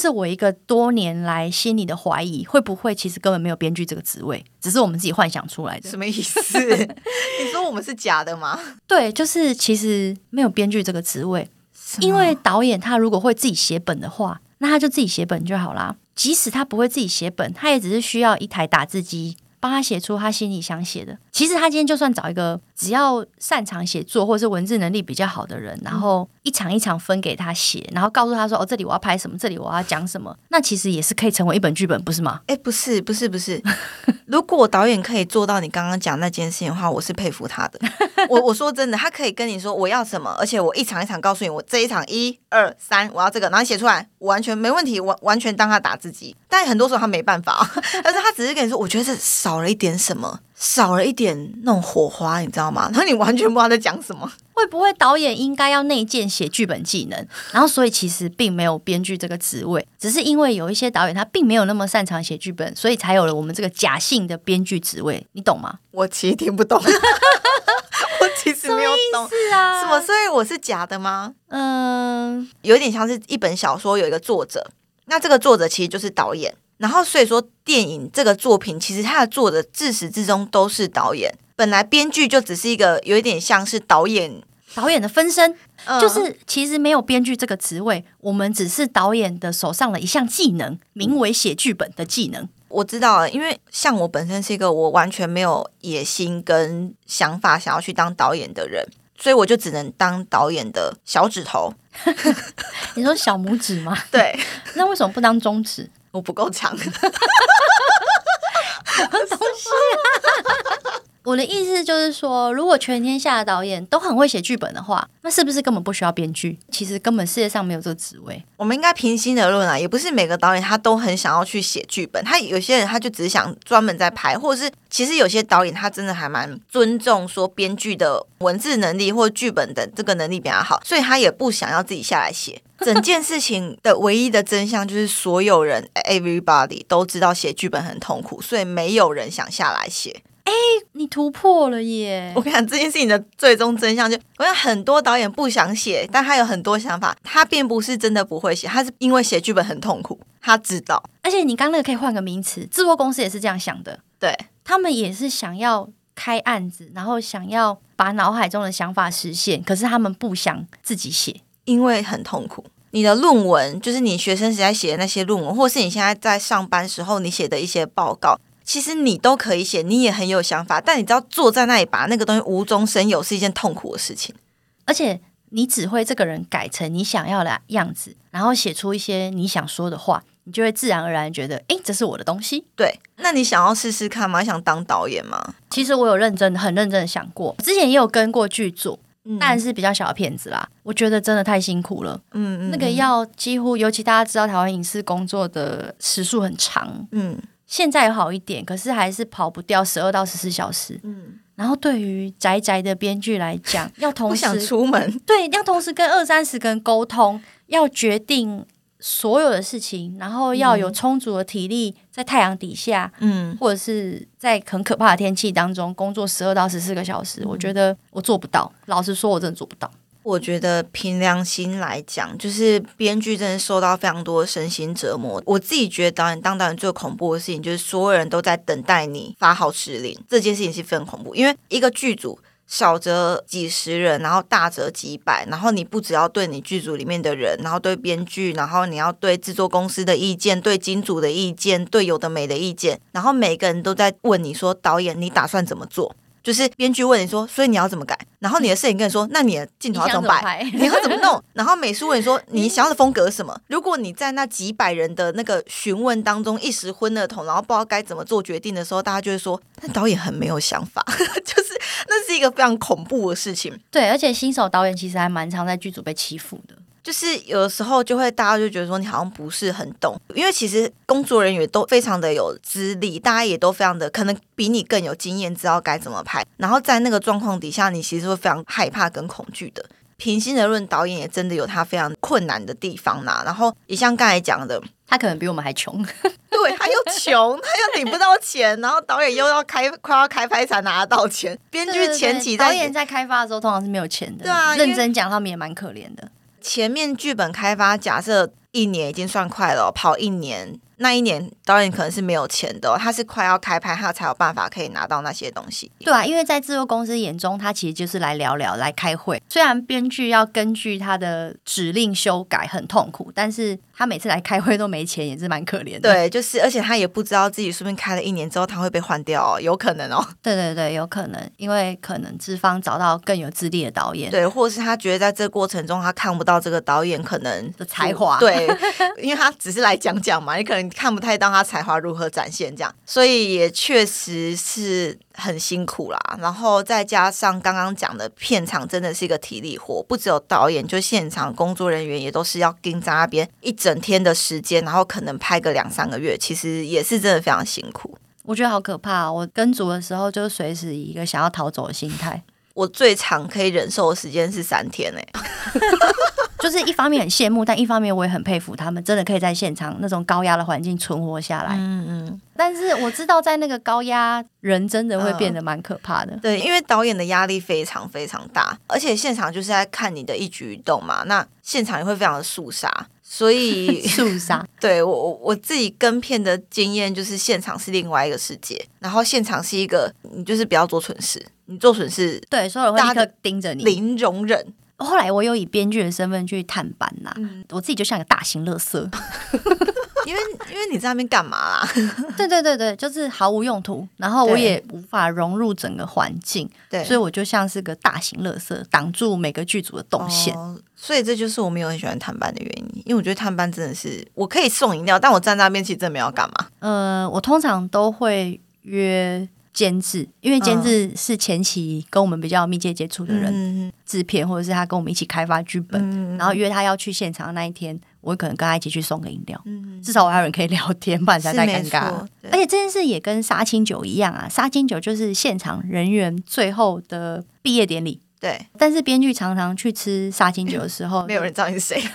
这是我一个多年来心里的怀疑，会不会其实根本没有编剧这个职位，只是我们自己幻想出来的？什么意思？你说我们是假的吗？对，就是其实没有编剧这个职位，因为导演他如果会自己写本的话，那他就自己写本就好啦。即使他不会自己写本，他也只是需要一台打字机。帮他写出他心里想写的。其实他今天就算找一个只要擅长写作或者是文字能力比较好的人，然后一场一场分给他写，然后告诉他说：“哦，这里我要拍什么，这里我要讲什么。”那其实也是可以成为一本剧本，不是吗？哎，不是，不是，不是。如果导演可以做到你刚刚讲那件事情的话，我是佩服他的。我我说真的，他可以跟你说我要什么，而且我一场一场告诉你，我这一场一二三我要这个，然后写出来完全没问题，完完全当他打字机。但很多时候他没办法，但 是他只是跟你说，我觉得这少了一点什么。少了一点那种火花，你知道吗？然后你完全不知道在讲什么。会不会导演应该要内建写剧本技能？然后所以其实并没有编剧这个职位，只是因为有一些导演他并没有那么擅长写剧本，所以才有了我们这个假性的编剧职位。你懂吗？我其实听不懂，我其实没有懂是啊，什么？所以我是假的吗？嗯，有点像是一本小说有一个作者，那这个作者其实就是导演。然后，所以说，电影这个作品其实它的作者自始至终都是导演。本来编剧就只是一个有一点像是导演导演的分身，嗯、就是其实没有编剧这个职位，我们只是导演的手上的一项技能，名为写剧本的技能。我知道了，因为像我本身是一个我完全没有野心跟想法想要去当导演的人，所以我就只能当导演的小指头。你说小拇指吗？对，那为什么不当中指？我不够强，什么东西啊？我的意思就是说，如果全天下的导演都很会写剧本的话，那是不是根本不需要编剧？其实根本世界上没有这个职位。我们应该平心而论啊，也不是每个导演他都很想要去写剧本，他有些人他就只是想专门在拍，或者是其实有些导演他真的还蛮尊重说编剧的文字能力或剧本的这个能力比较好，所以他也不想要自己下来写。整件事情的唯一的真相就是，所有人 everybody 都知道写剧本很痛苦，所以没有人想下来写。哎，你突破了耶！我跟你讲，这件事情的最终真相就，我想很多导演不想写，但他有很多想法，他并不是真的不会写，他是因为写剧本很痛苦，他知道。而且你刚刚那个可以换个名词，制作公司也是这样想的，对，他们也是想要开案子，然后想要把脑海中的想法实现，可是他们不想自己写。因为很痛苦，你的论文就是你学生时代写的那些论文，或是你现在在上班时候你写的一些报告，其实你都可以写，你也很有想法，但你知道坐在那里把那个东西无中生有是一件痛苦的事情，而且你只会这个人改成你想要的样子，然后写出一些你想说的话，你就会自然而然觉得，诶，这是我的东西。对，那你想要试试看吗？想当导演吗？其实我有认真、很认真的想过，之前也有跟过剧组。但是比较小的片子啦，我觉得真的太辛苦了。嗯嗯，那个要几乎，尤其大家知道台湾影视工作的时数很长。嗯，现在有好一点，可是还是跑不掉十二到十四小时。嗯，然后对于宅宅的编剧来讲，要同时想出门，对，要同时跟二三十个人沟通，要决定。所有的事情，然后要有充足的体力，在太阳底下，嗯，或者是在很可怕的天气当中工作十二到十四个小时，嗯，我觉得我做不到。老实说，我真的做不到。我觉得凭良心来讲，就是编剧真的受到非常多身心折磨。我自己觉得导演当导演最恐怖的事情，就是所有人都在等待你发号施令，这件事情是非常恐怖，因为一个剧组。少则几十人，然后大则几百，然后你不只要对你剧组里面的人，然后对编剧，然后你要对制作公司的意见，对金主的意见，对有的没的意见，然后每个人都在问你说，导演你打算怎么做？就是编剧问你说，所以你要怎么改？然后你的摄影跟你说，那你的镜头要怎么摆？你，你要怎么弄？然后美 术问你说，你想要的风格是什么？如果你在那几百人的那个询问当中一时昏了头，然后不知道该怎么做决定的时候，大家就会说，那导演很没有想法，就是那是一个非常恐怖的事情。对，而且新手导演其实还蛮常在剧组被欺负的。就是有的时候就会大家就觉得说你好像不是很懂，因为其实工作人员都非常的有资历，大家也都非常的可能比你更有经验，知道该怎么拍。然后在那个状况底下，你其实会非常害怕跟恐惧的。平心而论，导演也真的有他非常困难的地方呐。然后也像刚才讲的，他可能比我们还穷，对，他又穷，他又领不到钱，然后导演又要开快要开拍才拿得到钱。编剧前期在导演在开发的时候通常是没有钱的，对啊，认真讲他们也蛮可怜的。前面剧本开发，假设一年已经算快了，跑一年。那一年导演可能是没有钱的，他是快要开拍，他才有办法可以拿到那些东西。对啊，因为在制作公司眼中，他其实就是来聊聊、来开会。虽然编剧要根据他的指令修改，很痛苦，但是他每次来开会都没钱，也是蛮可怜的。对，就是，而且他也不知道自己说不定开了一年之后，他会被换掉，哦，有可能哦。对对对，有可能，因为可能资方找到更有资历的导演，对，或者是他觉得在这个过程中他看不到这个导演可能的才华，对，因为他只是来讲讲嘛，你可能看不太到他。才华如何展现？这样，所以也确实是很辛苦啦。然后再加上刚刚讲的片场，真的是一个体力活，不只有导演，就现场工作人员也都是要盯在那边一整天的时间，然后可能拍个两三个月，其实也是真的非常辛苦。我觉得好可怕。我跟组的时候，就随时以一个想要逃走的心态。我最长可以忍受的时间是三天哎、欸。就是一方面很羡慕，但一方面我也很佩服他们，真的可以在现场那种高压的环境存活下来。嗯嗯。但是我知道，在那个高压，人真的会变得蛮可怕的。嗯。对，因为导演的压力非常非常大，而且现场就是在看你的一举一动嘛。那现场也会非常的肃杀，所以 肃杀。对我我自己跟片的经验就是，现场是另外一个世界，然后现场是一个，你就是不要做蠢事，你做蠢事，对，所有人会立刻盯着你，零容忍。后来我有以编剧的身份去探班呐，嗯、我自己就像一个大型垃圾，因为因为你在那边干嘛啦？对对对对，就是毫无用途，然后我也无法融入整个环境，对，所以我就像是个大型垃圾，挡住每个剧组的动线。哦，所以这就是我没有很喜欢探班的原因，因为我觉得探班真的是我可以送饮料，但我站在那边其实真的没有干嘛。呃，我通常都会约。监制，因为监制是前期跟我们比较密切接触的人，嗯、制片或者是他跟我们一起开发剧本，嗯、然后约他要去现场那一天，我可能跟他一起去送个饮料，嗯、至少我还有人可以聊天，不然才太尴尬。而且这件事也跟杀青酒一样啊，杀青酒就是现场人员最后的毕业典礼。对，但是编剧常常去吃杀青酒的时候，没有人知道你是谁。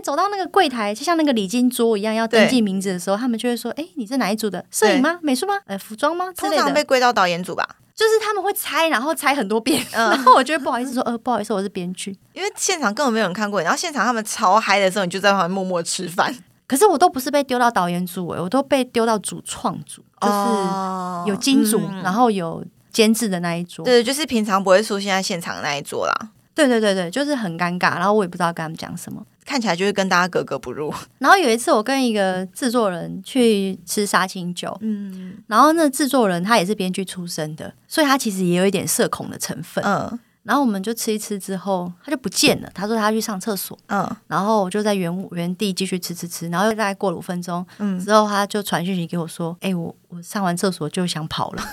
走到那个柜台，就像那个礼金桌一样，要登记名字的时候，他们就会说：“哎，你是哪一组的？摄影吗？美术吗？呃，服装吗？”通常被归到导演组吧。就是他们会猜，然后猜很多遍，然后我觉得不好意思说：“呃，不好意思，我是编剧。”因为现场根本没有人看过你，然后现场他们超嗨的时候，你就在旁边默默吃饭。可是我都不是被丢到导演组，哎，我都被丢到主创组，就是有金主，然后有监制的那一桌。对，就是平常不会出现在现场的那一桌啦。对对对对，就是很尴尬，然后我也不知道跟他们讲什么。看起来就是跟大家格格不入。然后有一次，我跟一个制作人去吃杀青酒，嗯，然后那制作人他也是编剧出身的，所以他其实也有一点社恐的成分，嗯。然后我们就吃一吃之后，他就不见了。他说他去上厕所，嗯。然后我就在原原地继续吃吃吃，然后又大概过了五分钟，嗯，之后他就传讯息给我说：“哎，我我上完厕所就想跑了。”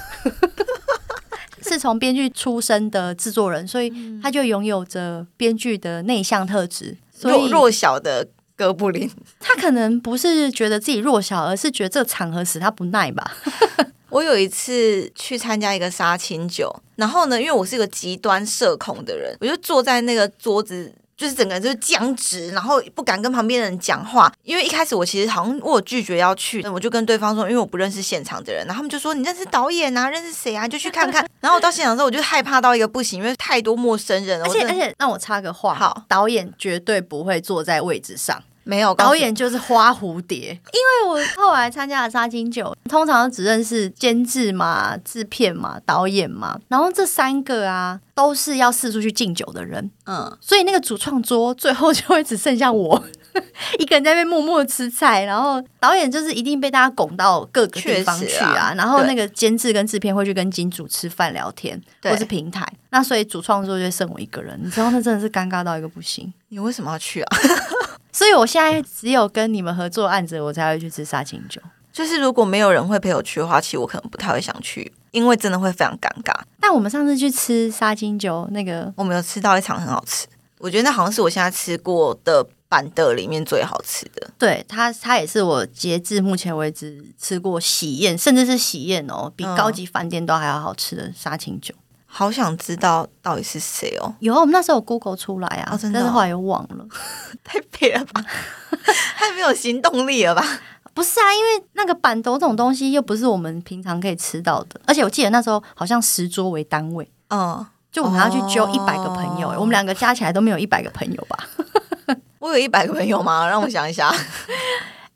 是从编剧出身的制作人，所以他就拥有着编剧的内向特质。弱弱小的哥布林，他可能不是觉得自己弱小，而是觉得这个场合使他不耐吧。我有一次去参加一个杀青酒，然后呢，因为我是一个极端社恐的人，我就坐在那个桌子。就是整个人就是僵直，然后不敢跟旁边的人讲话，因为一开始我其实好像我有拒绝要去，我就跟对方说，因为我不认识现场的人，然后他们就说，你认识导演啊，认识谁啊，就去看看。然后我到现场之后，我就害怕到一个不行，因为太多陌生人了。而且而且，让我插个话，好，导演绝对不会坐在位置上。没有，导演就是花蝴蝶。因为我后来参加了杀金酒，通常只认识监制嘛、制片嘛、导演嘛，然后这三个啊都是要四处去敬酒的人，嗯，所以那个主创桌最后就会只剩下我 一个人在那边默默吃菜，然后导演就是一定被大家拱到各个地方去啊，啊然后那个监制跟制片会去跟金主吃饭聊天，或是平台，那所以主创桌就剩我一个人，你知道那真的是尴尬到一个不行。你为什么要去啊？所以，我现在只有跟你们合作案子，我才会去吃杀青酒。就是如果没有人会陪我去的话，其实我可能不太会想去，因为真的会非常尴尬。但我们上次去吃沙青酒，那个我们有吃到一场很好吃，我觉得那好像是我现在吃过的板的里面最好吃的。对，它它也是我截至目前为止吃过喜宴，甚至是喜宴哦，比高级饭店都还要好吃的沙青酒。好想知道到底是谁哦？有啊，我们那时候有 Google 出来啊，哦真的哦、但是后来又忘了，太撇了吧？太没有行动力了吧？不是啊，因为那个板豆这种东西又不是我们平常可以吃到的，而且我记得那时候好像十桌为单位，嗯，就我们还要去揪一百个朋友，哦、我们两个加起来都没有一百个朋友吧？我有一百个朋友吗？让我想一下。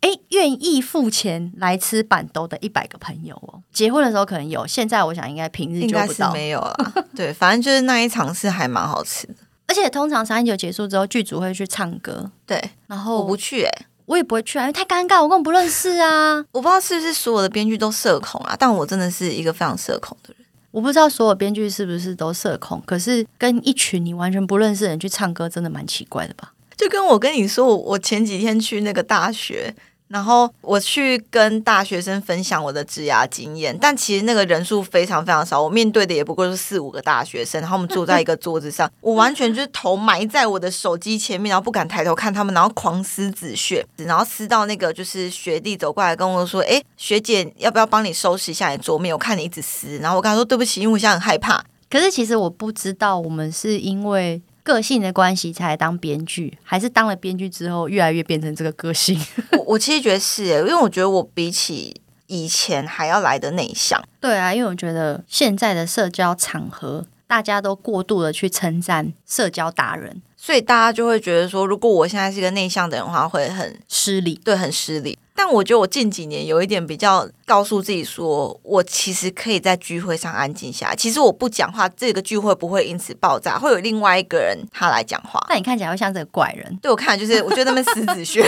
哎，愿意付钱来吃办桌的一百个朋友哦。结婚的时候可能有，现在我想应该平日就不到，没有了。对，反正就是那一场是还蛮好吃的。而且通常三一九结束之后，剧组会去唱歌。对，然后我不去、欸，哎，我也不会去啊，因为太尴尬，我根本不认识啊。我不知道是不是所有的编剧都社恐啊，但我真的是一个非常社恐的人。我不知道所有编剧是不是都社恐，可是跟一群你完全不认识的人去唱歌，真的蛮奇怪的吧？就跟我跟你说，我前几天去那个大学。然后我去跟大学生分享我的职涯经验，但其实那个人数非常非常少，我面对的也不过是四五个大学生，然后我们坐在一个桌子上，我完全就是头埋在我的手机前面，然后不敢抬头看他们，然后狂撕纸屑，然后撕到那个就是学弟走过来跟我说：“哎，学姐，要不要帮你收拾一下你桌面？我看你一直撕。”然后我跟他说：“对不起，因为我现在很害怕。”可是其实我不知道，我们是因为。个性的关系才来当编剧，还是当了编剧之后越来越变成这个个性？我我其实觉得是诶，因为我觉得我比起以前还要来的内向。对啊，因为我觉得现在的社交场合，大家都过度的去称赞社交达人，所以大家就会觉得说，如果我现在是一个内向的人的话，会很失礼，对，很失礼。但我觉得我近几年有一点比较告诉自己说，我其实可以在聚会上安静下来。其实我不讲话，这个聚会不会因此爆炸，会有另外一个人他来讲话。那你看起来会像这个怪人，对我看就是，我觉得那边狮子学。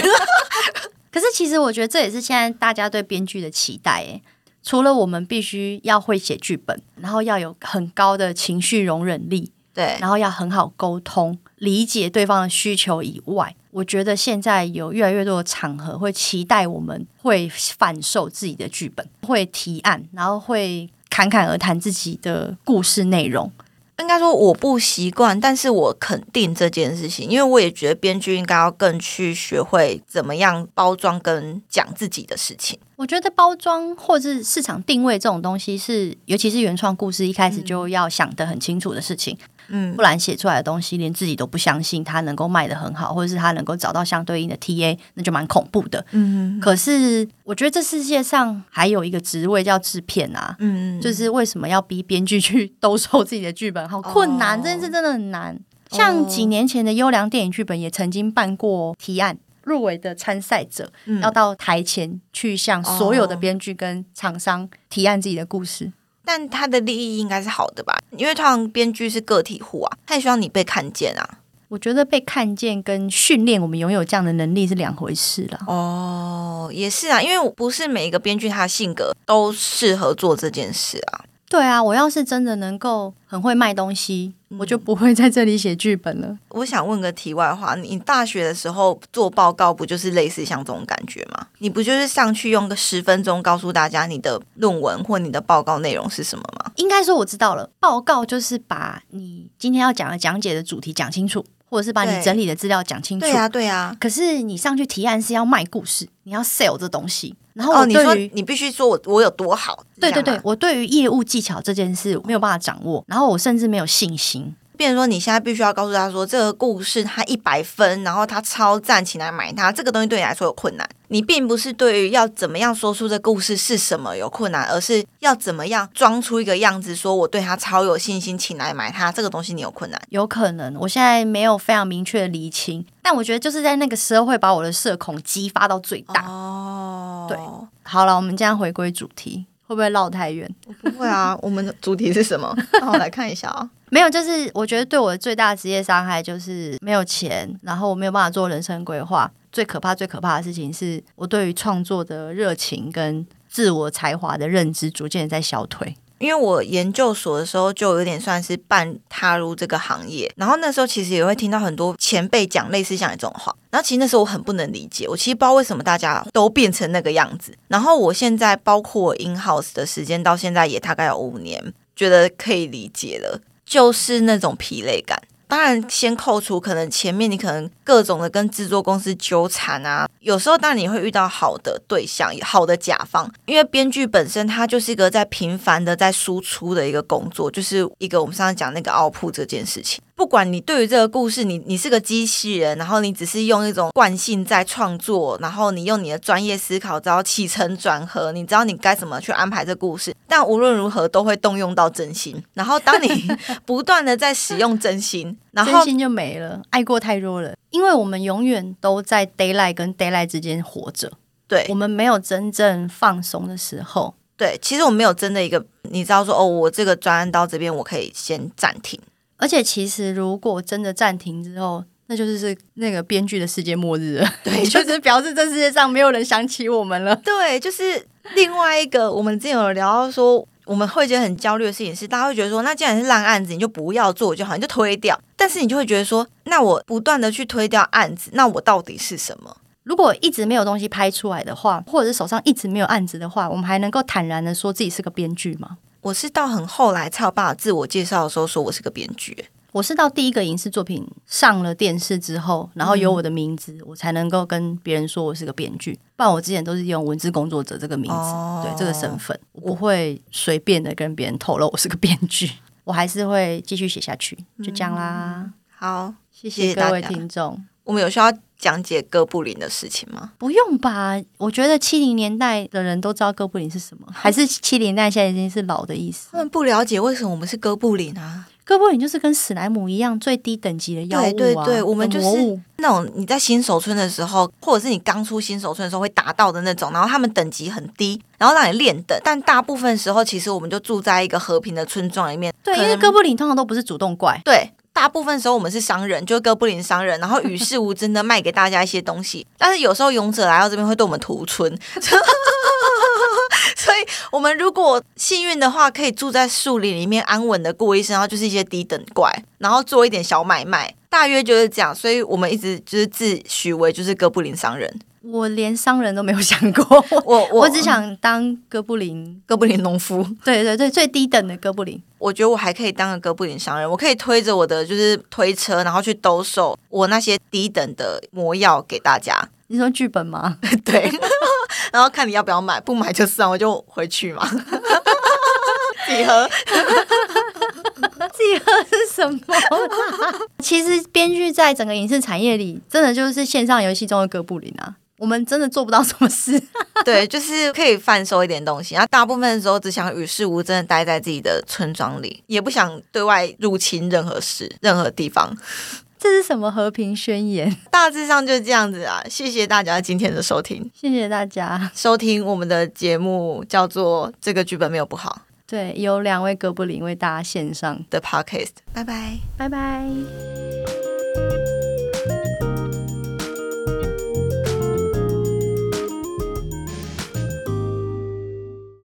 可是其实我觉得这也是现在大家对编剧的期待诶。除了我们必须要会写剧本，然后要有很高的情绪容忍力，对，然后要很好沟通，理解对方的需求以外。我觉得现在有越来越多的场合会期待我们会贩售自己的剧本，会提案，然后会侃侃而谈自己的故事内容。应该说我不习惯，但是我肯定这件事情，因为我也觉得编剧应该要更去学会怎么样包装跟讲自己的事情。我觉得包装或者是市场定位这种东西是，尤其是原创故事一开始就要想得很清楚的事情。嗯，不然写出来的东西连自己都不相信，它能够卖得很好，或者是它能够找到相对应的 TA，那就蛮恐怖的。嗯，可是我觉得这世界上还有一个职位叫制片啊，嗯，就是为什么要逼编剧去兜售自己的剧本？好困难，这件事真的很难。像几年前的优良电影剧本也曾经办过提案，入围的参赛者要到台前去向所有的编剧跟厂商提案自己的故事。但他的利益应该是好的吧？因为通常编剧是个体户啊，他也希望你被看见啊。我觉得被看见跟训练我们拥有这样的能力是两回事了。哦，也是啊，因为不是每一个编剧他的性格都适合做这件事啊。对啊，我要是真的能够很会卖东西，嗯、我就不会在这里写剧本了。我想问个题外话，你大学的时候做报告不就是类似像这种感觉吗？你不就是上去用个十分钟告诉大家你的论文或你的报告内容是什么吗？应该说我知道了，报告就是把你今天要讲的讲解的主题讲清楚，或者是把你整理的资料讲清楚。对啊，对啊。可是你上去提案是要卖故事，你要 sell 这东西。然后哦，你说你必须说我我有多好？对对对，我对于业务技巧这件事没有办法掌握，然后我甚至没有信心。变成说你现在必须要告诉他说，这个故事他一百分，然后他超赞，请来买它。这个东西对你来说有困难，你并不是对于要怎么样说出这故事是什么有困难，而是要怎么样装出一个样子，说我对他超有信心，请来买它。这个东西你有困难？有可能，我现在没有非常明确的厘清，但我觉得就是在那个时候会把我的社恐激发到最大。哦，对。好了，我们这样回归主题，会不会绕太远？不会啊，我们的主题是什么？让我来看一下啊。没有，就是我觉得对我的最大职业伤害就是没有钱，然后我没有办法做人生规划。最可怕、最可怕的事情是我对于创作的热情跟自我才华的认知逐渐在消退。因为我研究所的时候就有点算是半踏入这个行业，然后那时候其实也会听到很多前辈讲类似像你这种话，然后其实那时候我很不能理解，我其实不知道为什么大家都变成那个样子。然后我现在包括我 in house 的时间到现在也大概有五年，觉得可以理解了，就是那种疲累感。当然，先扣除可能前面你可能各种的跟制作公司纠缠啊，有时候当然你会遇到好的对象、好的甲方，因为编剧本身它就是一个在频繁的在输出的一个工作，就是一个我们上次讲那个奥普这件事情。不管你对于这个故事，你你是个机器人，然后你只是用一种惯性在创作，然后你用你的专业思考，知道起承转合，你知道你该怎么去安排这故事。但无论如何都会动用到真心。然后当你 不断的在使用真心，然后真心就没了，爱过太多了。因为我们永远都在 daylight 跟 daylight 之间活着，对，我们没有真正放松的时候。对，其实我没有真的一个，你知道说哦，我这个专案到这边，我可以先暂停。而且其实如果真的暂停之后，那就是是那个编剧的世界末日了。对，就是表示这世界上没有人想起我们了。对，就是另外一个，我们之前有聊到说，我们会觉得很焦虑的事情是，大家会觉得说，那既然是烂案子，你就不要做就好，你就推掉。但是你就会觉得说，那我不断的去推掉案子，那我到底是什么？如果一直没有东西拍出来的话，或者是手上一直没有案子的话，我们还能够坦然的说自己是个编剧吗？我是到很后来才有办法自我介绍的时候说我是个编剧。我是到第一个影视作品上了电视之后，然后有我的名字，嗯、我才能够跟别人说我是个编剧。不然我之前都是用文字工作者这个名字，哦、对这个身份，我不会随便的跟别人透露我是个编剧。我还是会继续写下去，就这样啦。嗯、好，谢谢各位听众。我们有需要讲解哥布林的事情吗？不用吧，我觉得七零年代的人都知道哥布林是什么，还是七零代现在已经是老的意思？他们不了解为什么我们是哥布林啊？哥布林就是跟史莱姆一样最低等级的妖物啊！对对对，我们就是那种你在新手村的时候，或者是你刚出新手村的时候会达到的那种，然后他们等级很低，然后让你练等。但大部分时候，其实我们就住在一个和平的村庄里面。对，因为哥布林通常都不是主动怪。对。大部分时候我们是商人，就是哥布林商人，然后与世无争的卖给大家一些东西。但是有时候勇者来到这边会对我们屠村，所以我们如果幸运的话，可以住在树林里面安稳的过一生，然后就是一些低等怪，然后做一点小买卖，大约就是这样。所以我们一直就是自诩为就是哥布林商人。我连商人都没有想过，我我，我只想当哥布林，哥布林农夫。对对对，最低等的哥布林。我觉得我还可以当个哥布林商人，我可以推着我的就是推车，然后去兜售我那些低等的魔药给大家。你说剧本吗？对，然后看你要不要买，不买就算，我就回去嘛。几何？几何是什么？其实编剧在整个影视产业里，真的就是线上游戏中的哥布林啊。我们真的做不到什么事，对，就是可以贩售一点东西，然后大部分的时候只想与世无争的待在自己的村庄里，也不想对外入侵任何事、任何地方。这是什么和平宣言？大致上就是这样子啊！谢谢大家今天的收听，谢谢大家收听我们的节目，叫做《这个剧本没有不好》。对，有两位哥布林为大家献上的 podcast。拜拜，拜拜。